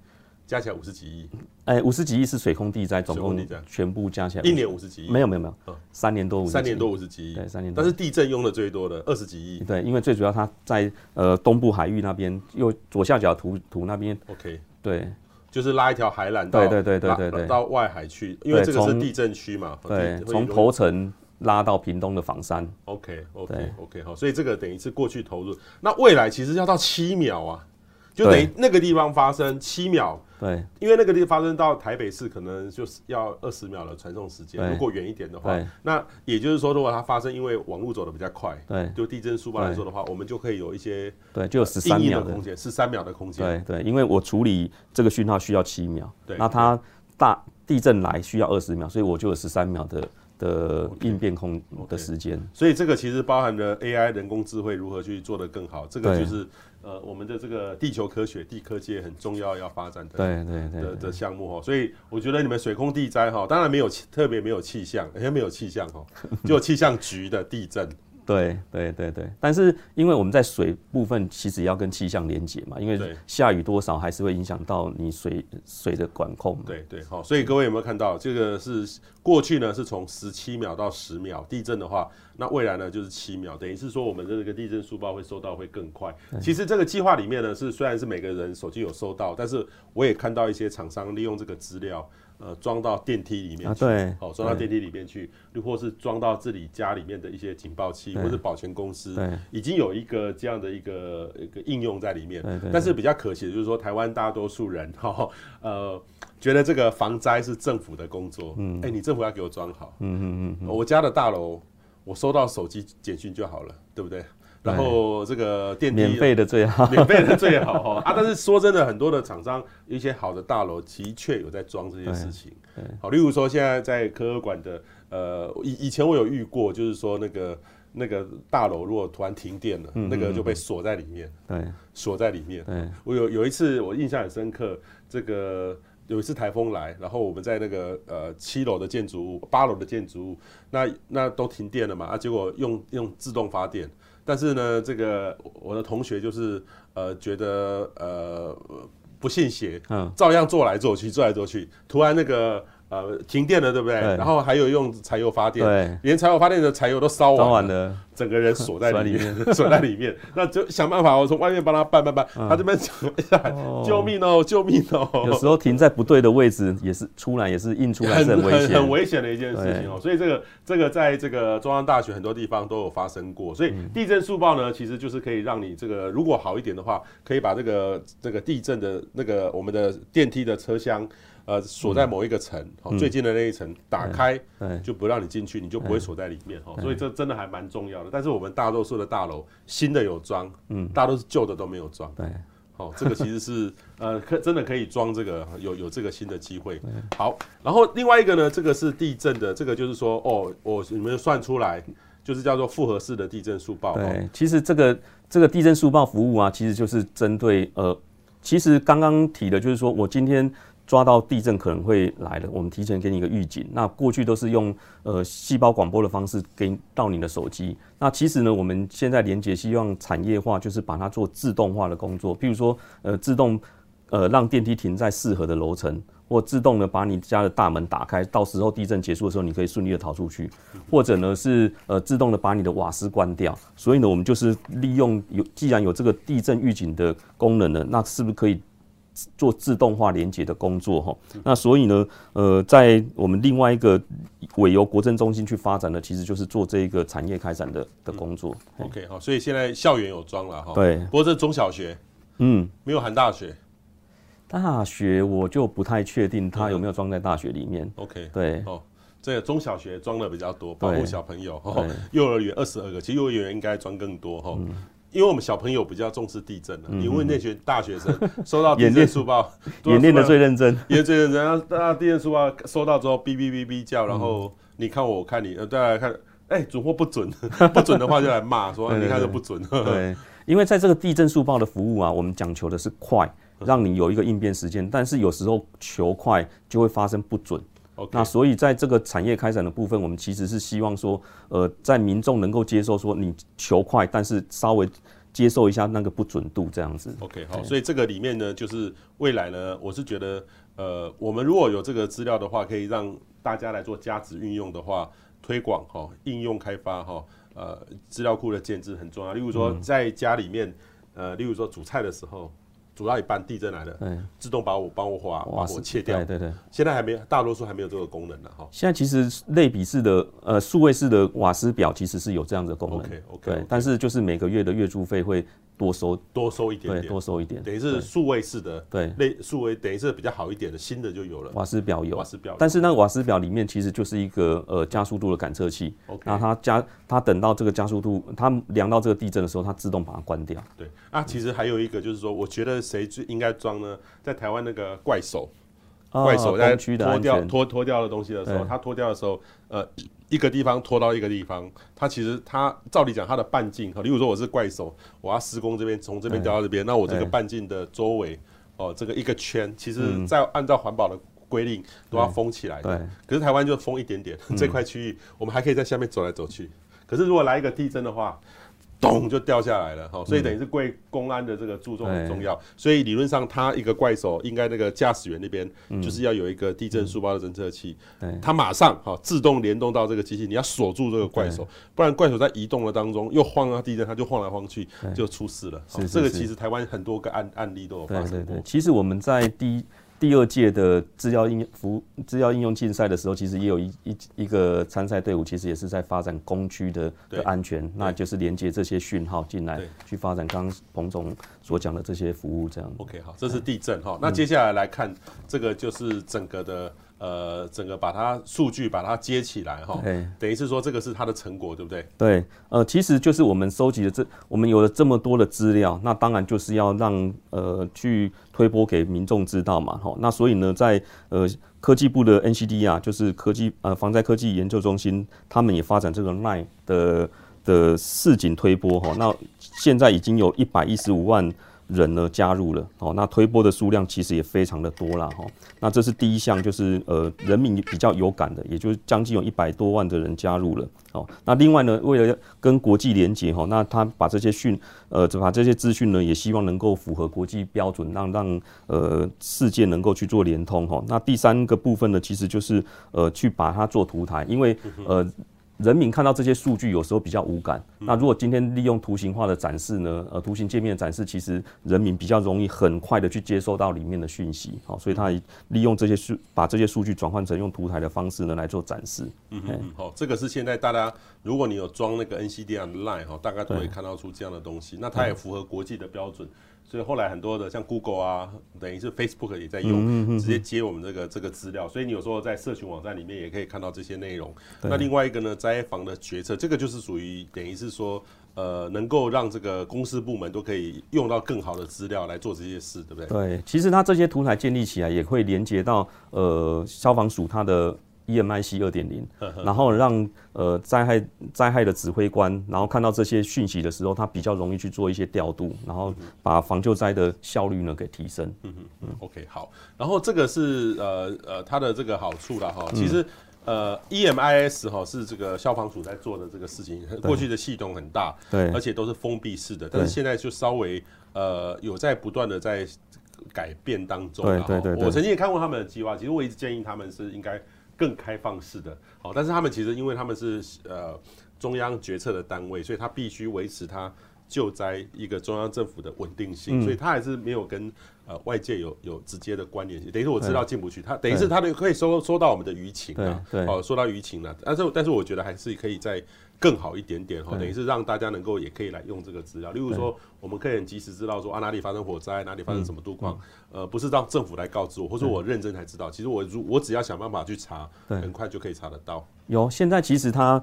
加起来五十几亿，哎，五十几亿是水空地灾，总共全部加起来一年五十几亿，没有没有没有，三年多五，三年多五十几亿，对，三年多。但是地震用的最多的二十几亿，对，因为最主要它在呃东部海域那边，右左下角图图那边，OK，对，就是拉一条海缆，对对对对对对，到外海去，因为这个是地震区嘛，对，从头城拉到屏东的房山，OK OK OK 好，所以这个等于是过去投入，那未来其实要到七秒啊。就等于那个地方发生七秒，对，因为那个地方发生到台北市可能就是要二十秒的传送时间，如果远一点的话，那也就是说，如果它发生，因为网络走的比较快，对，就地震速报来说的话，我们就可以有一些对，就有十三秒的空间，十三秒的空间，对对，因为我处理这个讯号需要七秒，对，那它大地震来需要二十秒，所以我就有十三秒的的应变空的时间，所以这个其实包含了 AI 人工智慧如何去做得更好，这个就是。呃，我们的这个地球科学、地科界很重要要发展的，对对对的的项目哈，所以我觉得你们水空地灾哈，当然没有特别没有气象，也 没有气象哈，就有气象局的地震。对对对对，但是因为我们在水部分其实要跟气象连结嘛，因为下雨多少还是会影响到你水水的管控。对对好，所以各位有没有看到这个是过去呢是从十七秒到十秒地震的话，那未来呢就是七秒，等于是说我们的这个地震速报会收到会更快。其实这个计划里面呢是虽然是每个人手机有收到，但是我也看到一些厂商利用这个资料。呃，装到电梯里面去，对，好，装到电梯里面去，又或是装到自己家里面的一些警报器，或是保全公司，已经有一个这样的一个一个应用在里面。但是比较可惜的就是说，台湾大多数人哈，呃，觉得这个防灾是政府的工作，嗯，哎，你政府要给我装好，嗯嗯嗯，我家的大楼，我收到手机简讯就好了，对不对？然后这个电梯免费的最好，免费的最好哈啊！但是说真的，很多的厂商一些好的大楼的确有在装这些事情。好，例如说现在在科科馆的呃，以以前我有遇过，就是说那个那个大楼如果突然停电了，那个就被锁在里面，对，锁在里面。对我有有一次我印象很深刻，这个有一次台风来，然后我们在那个呃七楼的建筑物、八楼的建筑物，那那都停电了嘛啊，结果用用自动发电。但是呢，这个我的同学就是呃觉得呃不信邪，嗯，照样做来做去，做来做去，突然那个。呃，停电了，对不对？然后还有用柴油发电，对，连柴油发电的柴油都烧完了，整个人 锁在里面，锁在里面。那就想办法，我从外面帮他搬搬搬。他这边讲，哎呀，救命哦，救命哦！有时候停在不对的位置，也是出来，也是印出来，很危险，很危险的一件事情哦。所以这个这个在这个中央大学很多地方都有发生过。所以地震速报呢，其实就是可以让你这个如果好一点的话，可以把这个这个地震的那个我们的电梯的车厢。呃，锁在某一个层，好，最近的那一层打开，就不让你进去，你就不会锁在里面，哈，所以这真的还蛮重要的。但是我们大多数的大楼新的有装，嗯，大多数旧的都没有装，对，哦，这个其实是呃，可真的可以装这个，有有这个新的机会。好，然后另外一个呢，这个是地震的，这个就是说，哦，我你们算出来，就是叫做复合式的地震速报。对，其实这个这个地震速报服务啊，其实就是针对呃，其实刚刚提的就是说我今天。抓到地震可能会来了，我们提前给你一个预警。那过去都是用呃细胞广播的方式给到你的手机。那其实呢，我们现在连接希望产业化，就是把它做自动化的工作。譬如说，呃，自动呃让电梯停在适合的楼层，或自动的把你家的大门打开，到时候地震结束的时候，你可以顺利的逃出去。或者呢是呃自动的把你的瓦斯关掉。所以呢，我们就是利用有既然有这个地震预警的功能呢，那是不是可以？做自动化连接的工作哈，那所以呢，呃，在我们另外一个委由国政中心去发展的，其实就是做这一个产业开展的的工作。OK 好，所以现在校园有装了哈。对，不过这中小学，嗯，没有含大学。大学我就不太确定它有没有装在大学里面。OK，对，哦，这个中小学装的比较多，保护小朋友。幼儿园二十二个，其实幼儿园应该装更多哈。因为我们小朋友比较重视地震的，你问那些大学生收到地震书报，演练的最认真，演最认真。然后大家地震书报收到之后，哔哔哔哔叫，然后你看我，我看你，呃，大家看，哎，准或不准？不准的话就来骂，说你看都不准。对，因为在这个地震速报的服务啊，我们讲求的是快，让你有一个应变时间，但是有时候求快就会发生不准。那所以在这个产业开展的部分，我们其实是希望说，呃，在民众能够接受说你求快，但是稍微接受一下那个不准度这样子。OK，好，所以这个里面呢，就是未来呢，我是觉得，呃，我们如果有这个资料的话，可以让大家来做加值运用的话，推广哈，应用开发哈，呃，资料库的建置很重要。例如说，在家里面，呃，例如说煮菜的时候。煮到一半，地震来了，自动把我帮我划把火切掉。对对对，现在还没，大多数还没有这个功能呢哈。现在其实类比式的呃数位式的瓦斯表其实是有这样的功能。OK OK，对，但是就是每个月的月租费会多收多收一点点，对，多收一点，等于是数位式的，对，类数位等于是比较好一点的新的就有了。瓦斯表有，瓦斯表，但是那个瓦斯表里面其实就是一个呃加速度的感测器。那它加它等到这个加速度，它量到这个地震的时候，它自动把它关掉。对，啊，其实还有一个就是说，我觉得谁最应该装呢？在台湾那个怪手，怪手在脱掉脱脱掉的东西的时候，它脱掉的时候，呃。一个地方脱到一个地方，它其实它照理讲它的半径，哈，例如说我是怪手，我要施工这边从这边掉到这边，那我这个半径的周围，哦，这个一个圈，其实在按照环保的规定都要封起来的。可是台湾就封一点点，这块区域我们还可以在下面走来走去。可是如果来一个地震的话，咚就掉下来了哈，所以等于是贵公安的这个注重很重要，所以理论上他一个怪手应该那个驾驶员那边就是要有一个地震速报的侦测器，他马上哈自动联动到这个机器，你要锁住这个怪手，不然怪手在移动的当中又晃啊地震，它就晃来晃去就出事了。这个其实台湾很多个案案例都有发生过。其实我们在第一。第二届的制药应服制药应用竞赛的时候，其实也有一一一个参赛队伍，其实也是在发展工区的的安全，那就是连接这些讯号进来，去发展刚刚彭总所讲的这些服务，这样。OK，好，这是地震哈，那接下来来看这个就是整个的。呃，整个把它数据把它接起来哈，等于是说这个是它的成果，对不对？对，呃，其实就是我们收集的这，我们有了这么多的资料，那当然就是要让呃去推播给民众知道嘛，哈，那所以呢，在呃科技部的 NCD 啊，就是科技呃防灾科技研究中心，他们也发展这个 LINE 的的市井推播哈，那现在已经有一百一十五万。人呢加入了，哦，那推波的数量其实也非常的多了，哈。那这是第一项，就是呃人民比较有感的，也就是将近有一百多万的人加入了，哦。那另外呢，为了跟国际连结，哈，那他把这些讯，呃，把这些资讯呢，也希望能够符合国际标准，让让呃世界能够去做联通，哈。那第三个部分呢，其实就是呃去把它做图台，因为呃。人民看到这些数据有时候比较无感，那如果今天利用图形化的展示呢？呃，图形界面的展示，其实人民比较容易很快的去接收到里面的讯息，好，所以他利用这些数，把这些数据转换成用图台的方式呢来做展示。嗯嗯，好，这个是现在大家如果你有装那个 NCD on Line 哈，大概都会看到出这样的东西。那它也符合国际的标准。所以后来很多的像 Google 啊，等于是 Facebook 也在用，直接接我们这个这个资料。所以你有时候在社群网站里面也可以看到这些内容。那另外一个呢，灾防的决策，这个就是属于等于是说。呃，能够让这个公司部门都可以用到更好的资料来做这些事，对不对？对，其实它这些图台建立起来也会连接到呃消防署它的 EMIC 二点零，然后让呃灾害灾害的指挥官，然后看到这些讯息的时候，他比较容易去做一些调度，然后把防救灾的效率呢给提升。嗯嗯嗯，OK 好，然后这个是呃呃它的这个好处了哈，其实。呃，EMIS 哈是这个消防署在做的这个事情，过去的系统很大，对，而且都是封闭式的，但是现在就稍微呃有在不断的在改变当中。对对对，我曾经也看过他们的计划，其实我一直建议他们是应该更开放式的，好，但是他们其实因为他们是呃中央决策的单位，所以他必须维持他。救灾一个中央政府的稳定性，嗯、所以他还是没有跟呃外界有有直接的关联性。等于是我知道进不去，他等于是他的可以收收到我们的舆情啊，哦，收到舆情了。但是但是我觉得还是可以再更好一点点哈，等于是让大家能够也可以来用这个资料。例如说，我们可以很及时知道说啊哪里发生火灾，哪里发生什么路况，呃，不是让政府来告知我，或者我认真才知道。其实我如我只要想办法去查，很快就可以查得到。有，现在其实他。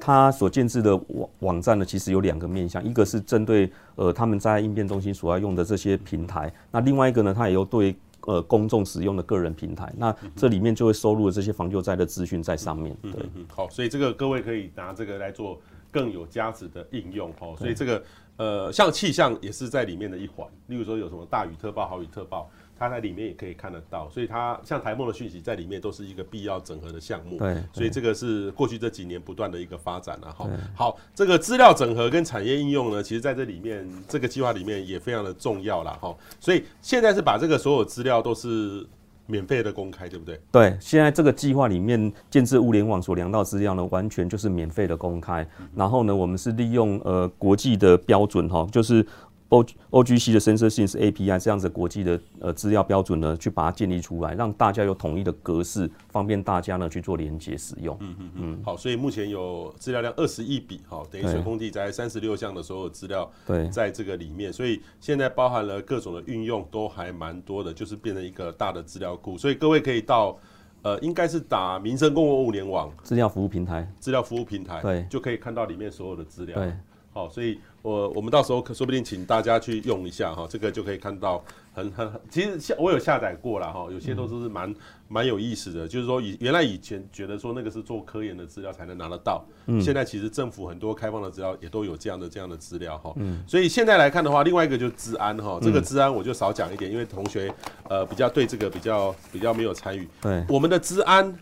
它所建置的网网站呢，其实有两个面向，一个是针对呃他们在应变中心所要用的这些平台，那另外一个呢，它也有对呃公众使用的个人平台，那这里面就会收录了这些防救灾的资讯在上面。对，好，所以这个各位可以拿这个来做更有价值的应用哦。所以这个呃像气象也是在里面的一环，例如说有什么大雨特报、好雨特报。它在里面也可以看得到，所以它像台梦的讯息在里面都是一个必要整合的项目。对，所以这个是过去这几年不断的一个发展了哈。好，这个资料整合跟产业应用呢，其实在这里面这个计划里面也非常的重要了哈。所以现在是把这个所有资料都是免费的公开，对不对？对，现在这个计划里面建置物联网所量到资料呢，完全就是免费的公开。然后呢，我们是利用呃国际的标准哈，就是。O O G C 的 Sensor Sync A P I 这样子国际的呃资料标准呢，去把它建立出来，让大家有统一的格式，方便大家呢去做连接使用。嗯嗯嗯。好，所以目前有资料量二十亿笔，哈，等于水空地在三十六项的所有资料，对，在这个里面，所以现在包含了各种的运用都还蛮多的，就是变成一个大的资料库。所以各位可以到呃，应该是打民生公共物联网资料服务平台，资料服务平台，对，就可以看到里面所有的资料。对。好，所以我我们到时候可说不定请大家去用一下哈，这个就可以看到很很其实下我有下载过了哈，有些都是蛮蛮有意思的，就是说以原来以前觉得说那个是做科研的资料才能拿得到，嗯，现在其实政府很多开放的资料也都有这样的这样的资料哈，嗯，所以现在来看的话，另外一个就是治安哈，这个治安我就少讲一点，因为同学呃比较对这个比较比较没有参与，对，我们的治安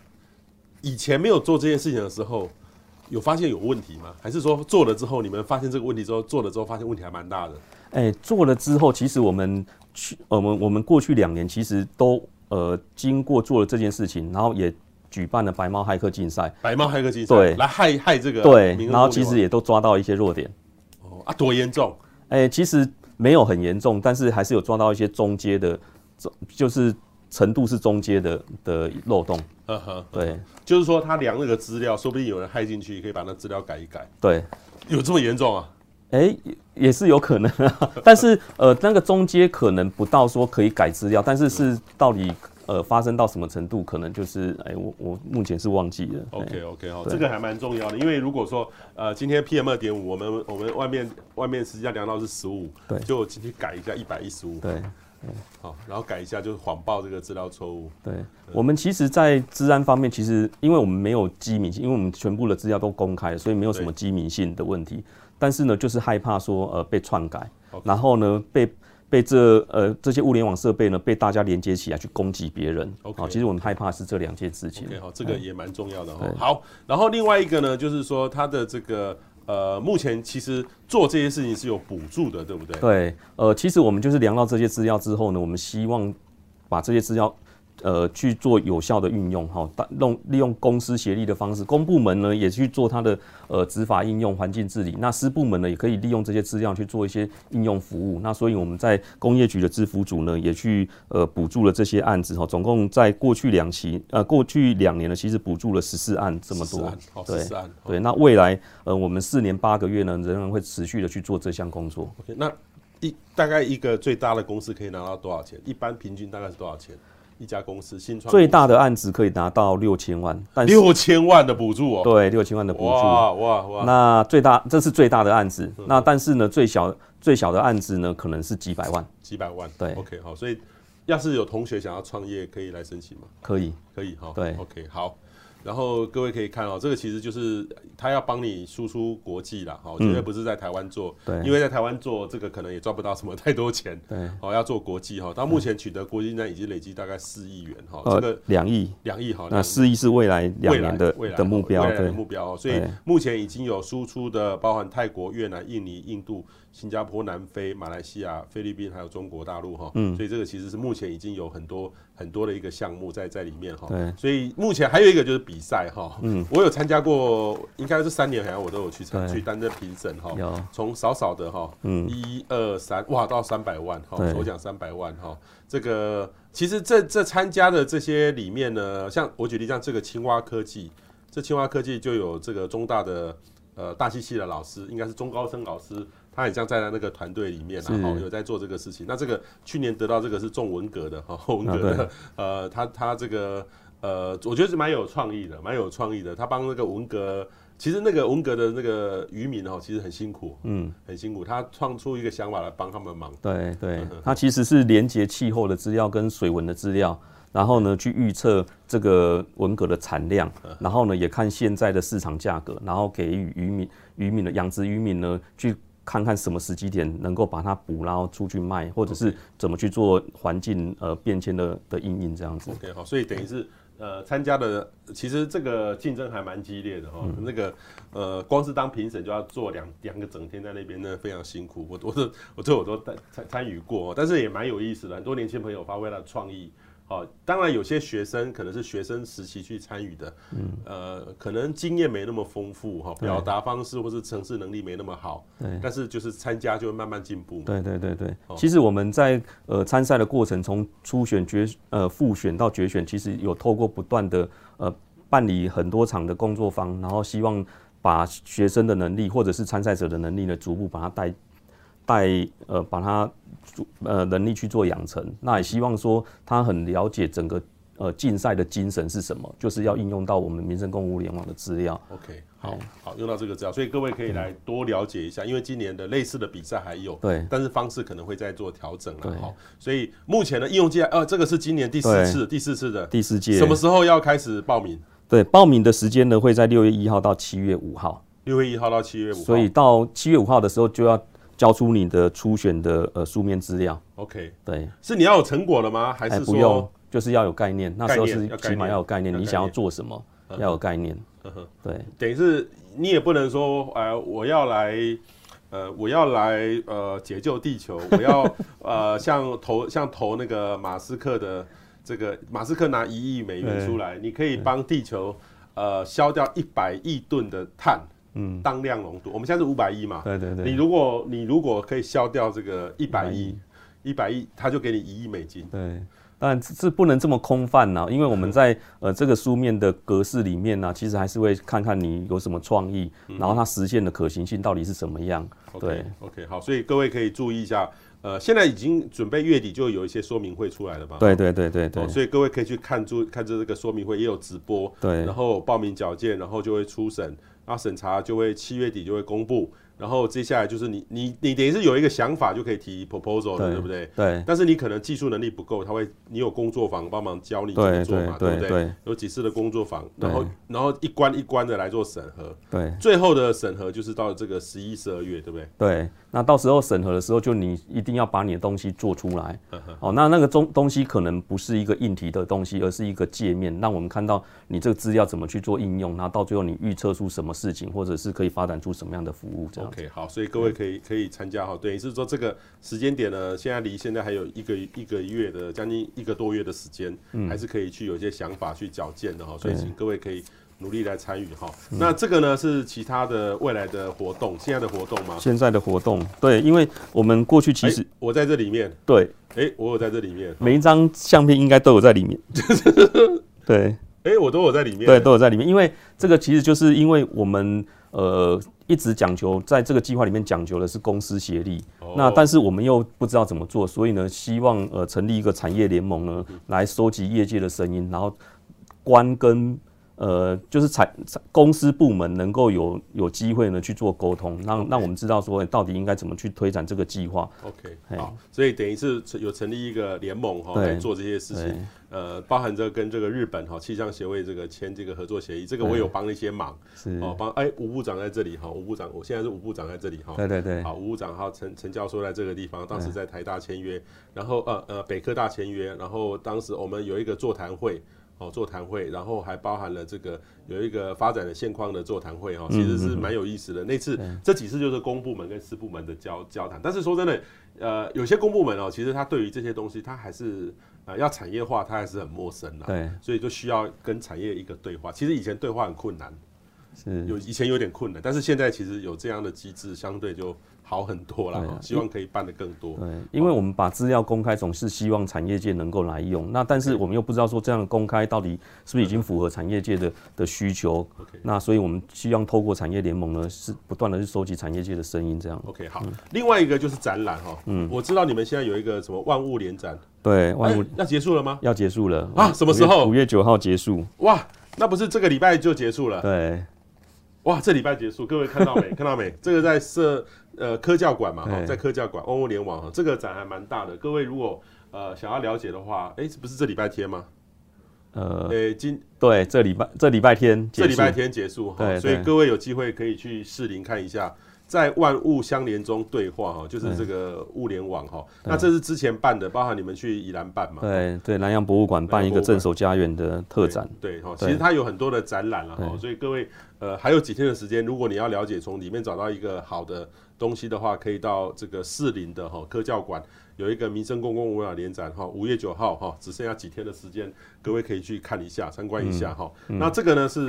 以前没有做这件事情的时候。有发现有问题吗？还是说做了之后，你们发现这个问题之后，做了之后发现问题还蛮大的？哎、欸，做了之后，其实我们去，我们我们过去两年其实都呃经过做了这件事情，然后也举办了白猫骇客竞赛。白猫骇客竞赛，对，来害害这个对，然后其实也都抓到一些弱点。哦啊，多严重？哎、欸，其实没有很严重，但是还是有抓到一些中阶的，就是。程度是中阶的的漏洞，呵呵，对，就是说他量那个资料，说不定有人害进去，可以把那资料改一改。对，有这么严重啊？哎、欸，也是有可能啊。但是呃，那个中阶可能不到说可以改资料，但是是到底呃发生到什么程度，可能就是哎、欸，我我目前是忘记了。OK OK 哦，这个还蛮重要的，因为如果说呃今天 PM 二点五，我们我们外面外面实际上量到是十五，对，就进去改一下一百一十五，对。好，然后改一下，就是谎报这个资料错误。对，我们其实，在治安方面，其实因为我们没有机敏性，因为我们全部的资料都公开，所以没有什么机敏性的问题。但是呢，就是害怕说，呃，被篡改，然后呢，被被这呃这些物联网设备呢，被大家连接起来去攻击别人。好，其实我们害怕是这两件事情。好，这个也蛮重要的哈。好，然后另外一个呢，就是说它的这个。呃，目前其实做这些事情是有补助的，对不对？对，呃，其实我们就是量到这些资料之后呢，我们希望把这些资料。呃，去做有效的运用，哈，用利用公私协力的方式，公部门呢也去做它的呃执法应用、环境治理，那私部门呢也可以利用这些资料去做一些应用服务。那所以我们在工业局的制服组呢，也去呃补助了这些案子，哈，总共在过去两期呃过去两年呢，其实补助了十四案这么多，对，十四案，对，那未来呃我们四年八个月呢，仍然会持续的去做这项工作。OK，那一大概一个最大的公司可以拿到多少钱？一般平均大概是多少钱？一家公司新创最大的案子可以拿到六千万，但六千万的补助哦，对，六千万的补助，哇哇哇！那最大这是最大的案子，那但是呢，最小最小的案子呢，可能是几百万，几百万，对，OK 好，所以要是有同学想要创业，可以来申请吗？可以，可以哈，对，OK 好。然后各位可以看哦，这个其实就是他要帮你输出国际啦，哈，绝对不是在台湾做，对，因为在台湾做这个可能也赚不到什么太多钱，对，好要做国际哈，到目前取得国际呢已经累积大概四亿元哈，这个两亿，两亿哈，那四亿是未来两年的未来的目标，未来的目标。哦，所以目前已经有输出的，包含泰国、越南、印尼、印度。新加坡、南非、马来西亚、菲律宾，还有中国大陆哈，嗯，所以这个其实是目前已经有很多很多的一个项目在在里面哈，对，所以目前还有一个就是比赛哈，嗯，我有参加过，应该是三年好像我都有去参去担任评审哈，有，从少少的哈，嗯，一二三，哇，到三百万哈，首奖三百万哈，这个其实这这参加的这些里面呢，像我举例像这个青蛙科技，这青蛙科技就有这个中大的呃大气系的老师，应该是中高生老师。他很像在他那个团队里面，然后有在做这个事情。那这个去年得到这个是中文革的哈，文革的，呃，他他这个呃，我觉得是蛮有创意的，蛮有创意的。他帮那个文革，其实那个文革的那个渔民哈，其实很辛苦，嗯，很辛苦。他创出一个想法来帮他们忙。对对，他其实是连接气候的资料跟水文的资料，然后呢去预测这个文革的产量，然后呢也看现在的市场价格，然后给予渔民渔民的养殖渔民呢去。看看什么时机点能够把它捕捞出去卖，或者是怎么去做环境呃变迁的的应应这样子。OK 好，所以等于是呃参加的其实这个竞争还蛮激烈的哈。嗯、那个呃光是当评审就要做两两个整天在那边呢，非常辛苦。我我都我这我都参参与过，但是也蛮有意思的，很多年轻朋友发挥了创意。好，当然有些学生可能是学生时期去参与的，嗯，呃，可能经验没那么丰富哈，表达方式或是程式能力没那么好，对，但是就是参加就会慢慢进步。对对对对，其实我们在呃参赛的过程，从初选、决呃复选到决选，其实有透过不断的呃办理很多场的工作坊，然后希望把学生的能力或者是参赛者的能力呢，逐步把它带。带呃把他呃能力去做养成，那也希望说他很了解整个呃竞赛的精神是什么，就是要应用到我们民生共物联网的资料。OK，好好用到这个资料，所以各位可以来多了解一下，因为今年的类似的比赛还有，对，但是方式可能会再做调整了。好，所以目前的应用阶段，呃，这个是今年第四次，第四次的第四届，什么时候要开始报名？对，报名的时间呢会在六月一号到七月五号。六月一号到七月五号，所以到七月五号的时候就要。交出你的初选的呃书面资料，OK，对，是你要有成果了吗？还是不用？就是要有概念，那时候是起码要有概念，你想要做什么，要有概念，对，等于是你也不能说，哎，我要来，呃，我要来，呃，解救地球，我要，呃，像投像投那个马斯克的这个马斯克拿一亿美元出来，你可以帮地球，呃，消掉一百亿吨的碳。嗯，当量浓度，我们现在是五百亿嘛？对对对。你如果你如果可以消掉这个一百亿，一百亿，他就给你一亿美金。对，当然是不能这么空泛呐，因为我们在呃这个书面的格式里面呢，其实还是会看看你有什么创意，然后它实现的可行性到底是什么样。对，OK，好，所以各位可以注意一下，呃，现在已经准备月底就有一些说明会出来了吧？对对对对对。所以各位可以去看住看着这个说明会，也有直播。对。然后报名缴件，然后就会初审。那审查就会七月底就会公布，然后接下来就是你你你等于是有一个想法就可以提 proposal 的，对，对不对？对。但是你可能技术能力不够，他会你有工作坊帮忙教你怎么做嘛，对，对，对，不对？有几次的工作坊，然后然后一关一关的来做审核，对。最后的审核就是到了这个十一、十二月，对不对？对。那到时候审核的时候，就你一定要把你的东西做出来。哦，那那个东东西可能不是一个硬体的东西，而是一个界面，让我们看到你这个资料怎么去做应用，然后到最后你预测出什么事情，或者是可以发展出什么样的服务。这样。OK，好，所以各位可以可以参加哈。等于，是说这个时间点呢，现在离现在还有一个一个月的将近一个多月的时间，还是可以去有一些想法去矫健的哈。所以请各位可以。努力来参与哈，那这个呢是其他的未来的活动，现在的活动吗？现在的活动，对，因为我们过去其实、欸、我在这里面，对，哎、欸，我有在这里面，每一张相片应该都有在里面，对，哎、哎、欸，我都有在里面，对，都有在里面。因为这个其实就是因为我们呃一直讲求在这个计划里面讲求的是公私协力，哦、那但是我们又不知道怎么做，所以呢，希望呃成立一个产业联盟呢，来收集业界的声音，然后官跟。呃，就是产公司部门能够有有机会呢去做沟通，让让我们知道说到底应该怎么去推展这个计划。OK，好，所以等于是有成立一个联盟哈，来做这些事情。呃，包含着跟这个日本哈气象协会这个签这个合作协议，这个我有帮了一些忙。是哦，帮哎吴部长在这里哈，吴部长，我现在是吴部长在这里哈。对对对。好，吴部长哈陈陈教授在这个地方，当时在台大签约，然后呃呃北科大签约，然后当时我们有一个座谈会。哦，座谈会，然后还包含了这个有一个发展的现况的座谈会哈，其实是蛮有意思的。那次这几次就是公部门跟私部门的交交谈，但是说真的，呃，有些公部门哦，其实他对于这些东西，他还是呃要产业化，他还是很陌生的。对，所以就需要跟产业一个对话。其实以前对话很困难，是有以前有点困难，但是现在其实有这样的机制，相对就。好很多了，希望可以办得更多。对，因为我们把资料公开，总是希望产业界能够来用。那但是我们又不知道说这样的公开到底是不是已经符合产业界的的需求。OK，那所以我们希望透过产业联盟呢，是不断的去收集产业界的声音。这样。OK，好。另外一个就是展览哈，嗯，我知道你们现在有一个什么万物联展，对，万物要结束了吗？要结束了啊？什么时候？五月九号结束。哇，那不是这个礼拜就结束了？对。哇，这礼拜结束，各位看到没？看到没？这个在社。呃，科教馆嘛，哈，在科教馆万物联网哈，这个展还蛮大的。各位如果呃想要了解的话，哎、欸，不是这礼拜天吗？呃，哎、欸，今对这礼拜这礼拜天，这礼拜天结束哈，所以各位有机会可以去士林看一下，在万物相连中对话哈，就是这个物联网哈。那这是之前办的，包含你们去宜兰办嘛？对对，南洋博物馆办一个镇守家园的特展。对哈，其实它有很多的展览了哈，所以各位呃还有几天的时间，如果你要了解，从里面找到一个好的。东西的话，可以到这个士林的哈科教馆有一个民生公共文化联展哈，五月九号哈，只剩下几天的时间，各位可以去看一下，参观一下哈。嗯嗯、那这个呢是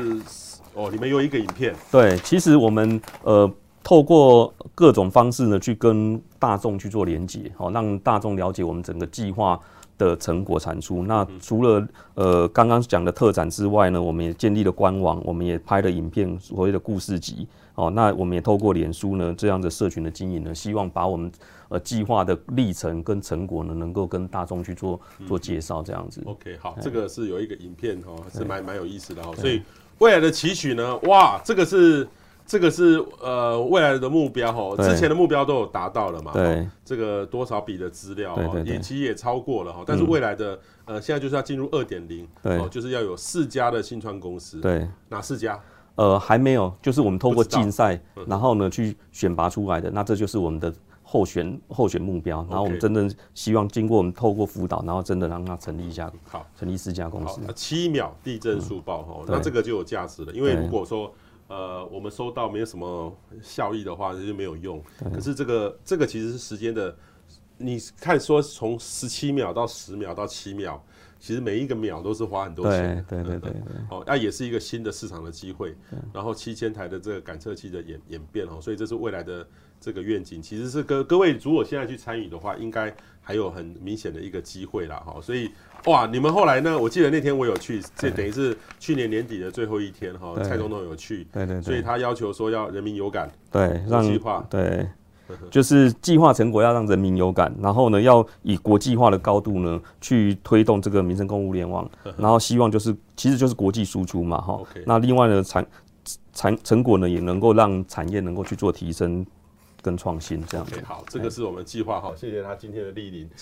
哦，里面有一个影片。对，其实我们呃透过各种方式呢，去跟大众去做连接，好让大众了解我们整个计划的成果产出。那除了呃刚刚讲的特展之外呢，我们也建立了官网，我们也拍了影片，所谓的故事集。哦，那我们也透过脸书呢，这样的社群的经营呢，希望把我们呃计划的历程跟成果呢，能够跟大众去做做介绍，这样子。OK，好，这个是有一个影片哦，是蛮蛮有意思的哦。所以未来的期许呢，哇，这个是这个是呃未来的目标哦，之前的目标都有达到了嘛？对，这个多少笔的资料哦，也其实也超过了哈。但是未来的呃现在就是要进入二点零，对，就是要有四家的新创公司，对，哪四家？呃，还没有，就是我们透过竞赛，然后呢去选拔出来的，那这就是我们的候选候选目标。然后我们真正希望经过我们透过辅导，然后真的让它成立一家好，成立四家公司。七秒地震速报哈，那这个就有价值了。因为如果说呃我们收到没有什么效益的话，那就没有用。可是这个这个其实是时间的，你看说从十七秒到十秒到七秒。其实每一个秒都是花很多钱，对对对对，好，那也是一个新的市场的机会。然后七千台的这个感测器的演演变哦，所以这是未来的这个愿景。其实是各各位如果现在去参与的话，应该还有很明显的一个机会啦哈。所以哇，你们后来呢？我记得那天我有去，这等于是去年年底的最后一天哈。蔡总统有去，对对，所以他要求说要人民有感，对，让计划对。就是计划成果要让人民有感，然后呢，要以国际化的高度呢去推动这个民生公务联网，然后希望就是其实就是国际输出嘛，哈。那另外呢，产产成果呢也能够让产业能够去做提升跟创新，这样子。好，这个是我们计划哈，谢谢他今天的莅临。